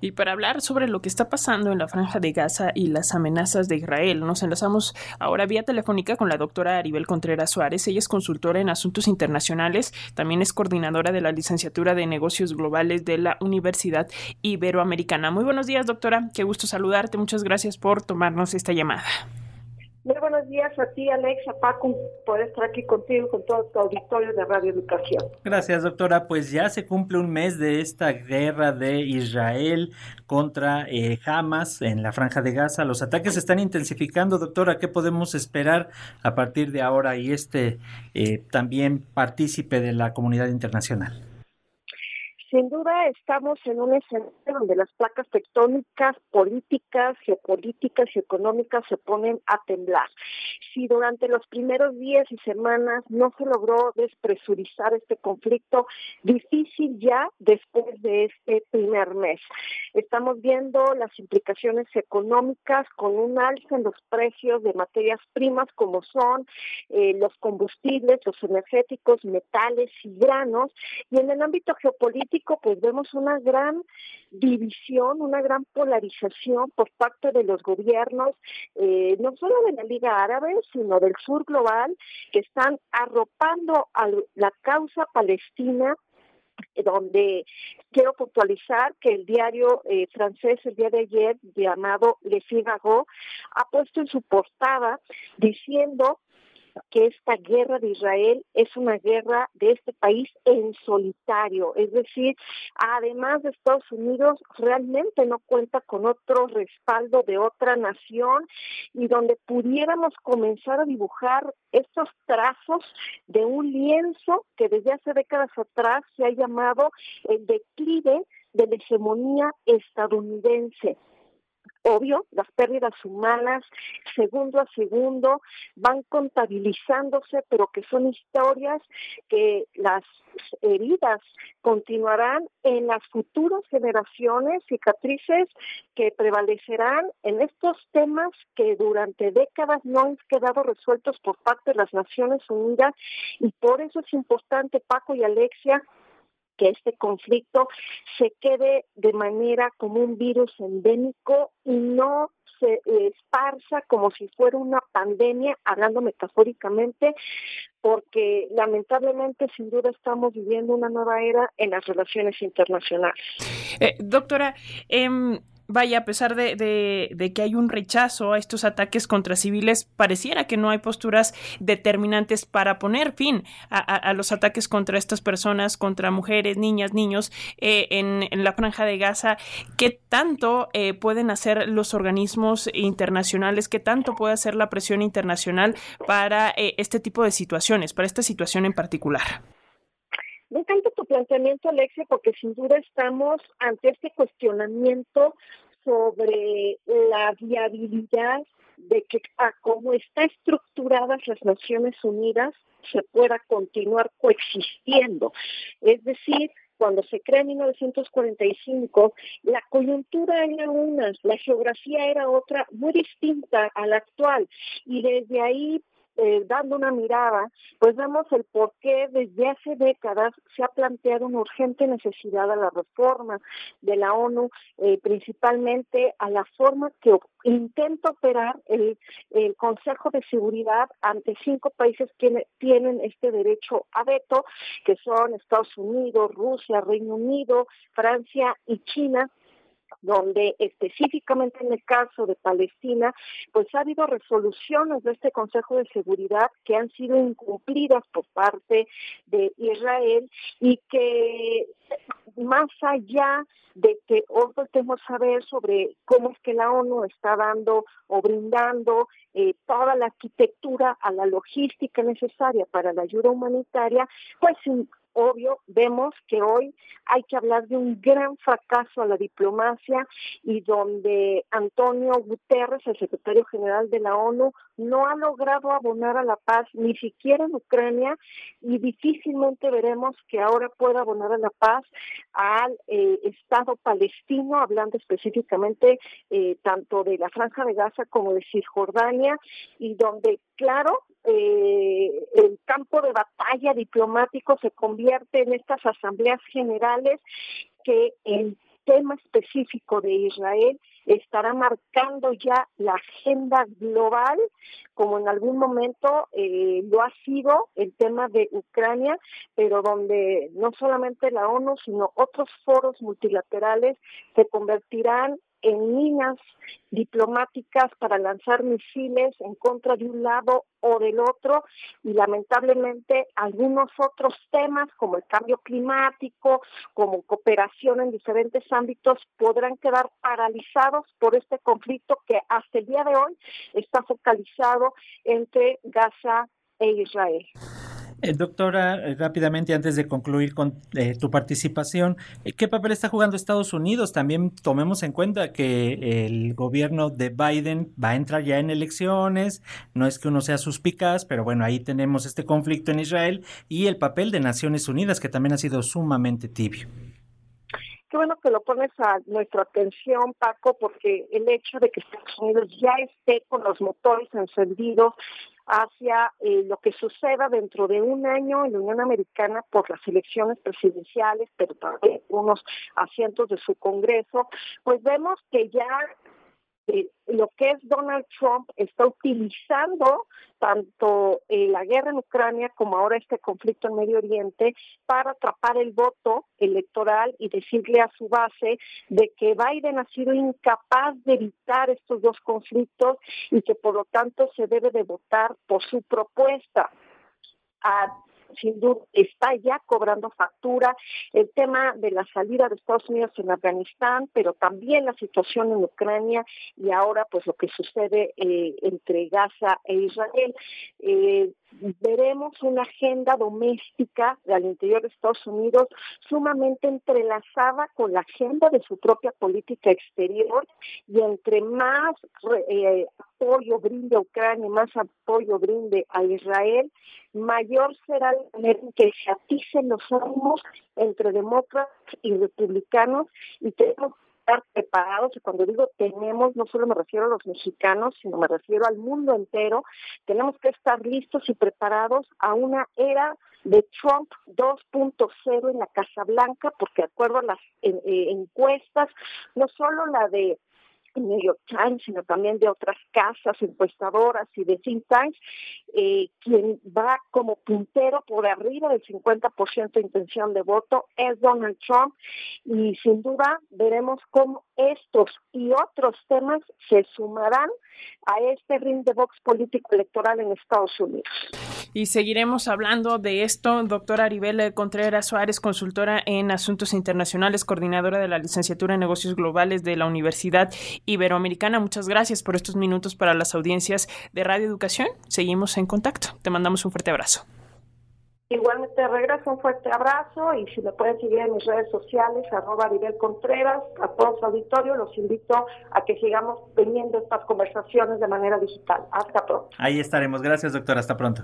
Y para hablar sobre lo que está pasando en la franja de Gaza y las amenazas de Israel, nos enlazamos ahora vía telefónica con la doctora Aribel Contreras Suárez. Ella es consultora en asuntos internacionales, también es coordinadora de la licenciatura de negocios globales de la Universidad Iberoamericana. Muy buenos días, doctora. Qué gusto saludarte. Muchas gracias por tomarnos esta llamada. Muy buenos días a ti, Alexa, Paco, por estar aquí contigo, con todo tu auditorio de Radio Educación. Gracias, doctora. Pues ya se cumple un mes de esta guerra de Israel contra eh, Hamas en la Franja de Gaza. Los ataques se están intensificando, doctora. ¿Qué podemos esperar a partir de ahora y este eh, también partícipe de la comunidad internacional? Sin duda estamos en un escenario donde las placas tectónicas políticas, geopolíticas y económicas se ponen a temblar. Si durante los primeros días y semanas no se logró despresurizar este conflicto, difícil ya después de este primer mes. Estamos viendo las implicaciones económicas con un alza en los precios de materias primas como son eh, los combustibles, los energéticos, metales y granos. Y en el ámbito geopolítico, pues vemos una gran división, una gran polarización por parte de los gobiernos, eh, no solo de la Liga Árabe, sino del sur global, que están arropando a la causa palestina donde quiero puntualizar que el diario eh, francés el día de ayer llamado Le Figaro ha puesto en su portada diciendo que esta guerra de Israel es una guerra de este país en solitario, es decir, además de Estados Unidos, realmente no cuenta con otro respaldo de otra nación y donde pudiéramos comenzar a dibujar estos trazos de un lienzo que desde hace décadas atrás se ha llamado el declive de la hegemonía estadounidense obvio, las pérdidas humanas segundo a segundo van contabilizándose, pero que son historias que las heridas continuarán en las futuras generaciones, cicatrices que prevalecerán en estos temas que durante décadas no han quedado resueltos por parte de las Naciones Unidas. Y por eso es importante, Paco y Alexia, que este conflicto se quede de manera como un virus endémico y no se esparza como si fuera una pandemia, hablando metafóricamente, porque lamentablemente sin duda estamos viviendo una nueva era en las relaciones internacionales. Eh, doctora, eh, vaya, a pesar de, de, que hay un rechazo a estos ataques contra civiles, pareciera que no hay posturas determinantes para poner fin a, los ataques contra estas personas, contra mujeres, niñas, niños eh, en, la franja de Gaza. ¿Qué tanto eh, pueden hacer los organismos internacionales? ¿Qué tanto puede hacer la presión internacional para eh, este tipo de situaciones, para esta situación en particular? Me encanta tu planteamiento, Alexia, porque sin duda estamos ante este cuestionamiento sobre la viabilidad de que a cómo están estructuradas las Naciones Unidas se pueda continuar coexistiendo. Es decir, cuando se crea en 1945, la coyuntura era una, la geografía era otra, muy distinta a la actual. Y desde ahí eh, dando una mirada, pues vemos el por qué desde hace décadas se ha planteado una urgente necesidad a la reforma de la ONU, eh, principalmente a la forma que intenta operar el, el, Consejo de Seguridad ante cinco países que tienen este derecho a veto, que son Estados Unidos, Rusia, Reino Unido, Francia y China donde específicamente en el caso de Palestina, pues ha habido resoluciones de este Consejo de Seguridad que han sido incumplidas por parte de Israel y que más allá de que hoy volvemos a ver sobre cómo es que la ONU está dando o brindando eh, toda la arquitectura a la logística necesaria para la ayuda humanitaria, pues obvio, vemos que hoy hay que hablar de un gran fracaso a la diplomacia y donde Antonio Guterres, el secretario general de la ONU, no ha logrado abonar a la paz ni siquiera en Ucrania y difícilmente veremos que ahora pueda abonar a la paz al eh, Estado palestino, hablando específicamente eh, tanto de la Franja de Gaza como de Cisjordania y donde, claro, eh, el campo de batalla diplomático se convierte en estas asambleas generales que en tema específico de Israel estará marcando ya la agenda global, como en algún momento eh, lo ha sido el tema de Ucrania, pero donde no solamente la ONU, sino otros foros multilaterales se convertirán en minas diplomáticas para lanzar misiles en contra de un lado o del otro y lamentablemente algunos otros temas como el cambio climático, como cooperación en diferentes ámbitos podrán quedar paralizados por este conflicto que hasta el día de hoy está focalizado entre Gaza e Israel. Eh, doctora, eh, rápidamente antes de concluir con eh, tu participación, ¿qué papel está jugando Estados Unidos? También tomemos en cuenta que el gobierno de Biden va a entrar ya en elecciones, no es que uno sea suspicaz, pero bueno, ahí tenemos este conflicto en Israel y el papel de Naciones Unidas, que también ha sido sumamente tibio. Qué bueno que lo pones a nuestra atención, Paco, porque el hecho de que Estados Unidos ya esté con los motores encendidos hacia eh, lo que suceda dentro de un año en la Unión Americana por las elecciones presidenciales, pero también unos asientos de su Congreso, pues vemos que ya lo que es Donald Trump está utilizando tanto la guerra en Ucrania como ahora este conflicto en Medio Oriente para atrapar el voto electoral y decirle a su base de que Biden ha sido incapaz de evitar estos dos conflictos y que por lo tanto se debe de votar por su propuesta. A sin duda está ya cobrando factura el tema de la salida de Estados Unidos en Afganistán, pero también la situación en Ucrania y ahora pues lo que sucede eh, entre Gaza e Israel. Eh, veremos una agenda doméstica al interior de Estados Unidos sumamente entrelazada con la agenda de su propia política exterior y entre más eh, apoyo brinde a Ucrania más apoyo brinde a Israel, mayor será la manera en que se aticen los ánimos entre demócratas y republicanos y tenemos estar preparados, y cuando digo tenemos, no solo me refiero a los mexicanos, sino me refiero al mundo entero, tenemos que estar listos y preparados a una era de Trump 2.0 en la Casa Blanca, porque de acuerdo a las eh, encuestas, no solo la de New York Times, sino también de otras casas encuestadoras y de think tanks, eh, quien va como puntero por arriba del 50% de intención de voto es Donald Trump y sin duda veremos cómo estos y otros temas se sumarán a este ring de box político electoral en Estados Unidos. Y seguiremos hablando de esto. Doctora Aribel Contreras Suárez, consultora en Asuntos Internacionales, coordinadora de la licenciatura en Negocios Globales de la Universidad Iberoamericana. Muchas gracias por estos minutos para las audiencias de Radio Educación. Seguimos en contacto. Te mandamos un fuerte abrazo. Igualmente regreso un fuerte abrazo y si me pueden seguir en mis redes sociales, arroba Aribel Contreras, a todo su auditorio, los invito a que sigamos teniendo estas conversaciones de manera digital. Hasta pronto. Ahí estaremos. Gracias, doctora. Hasta pronto.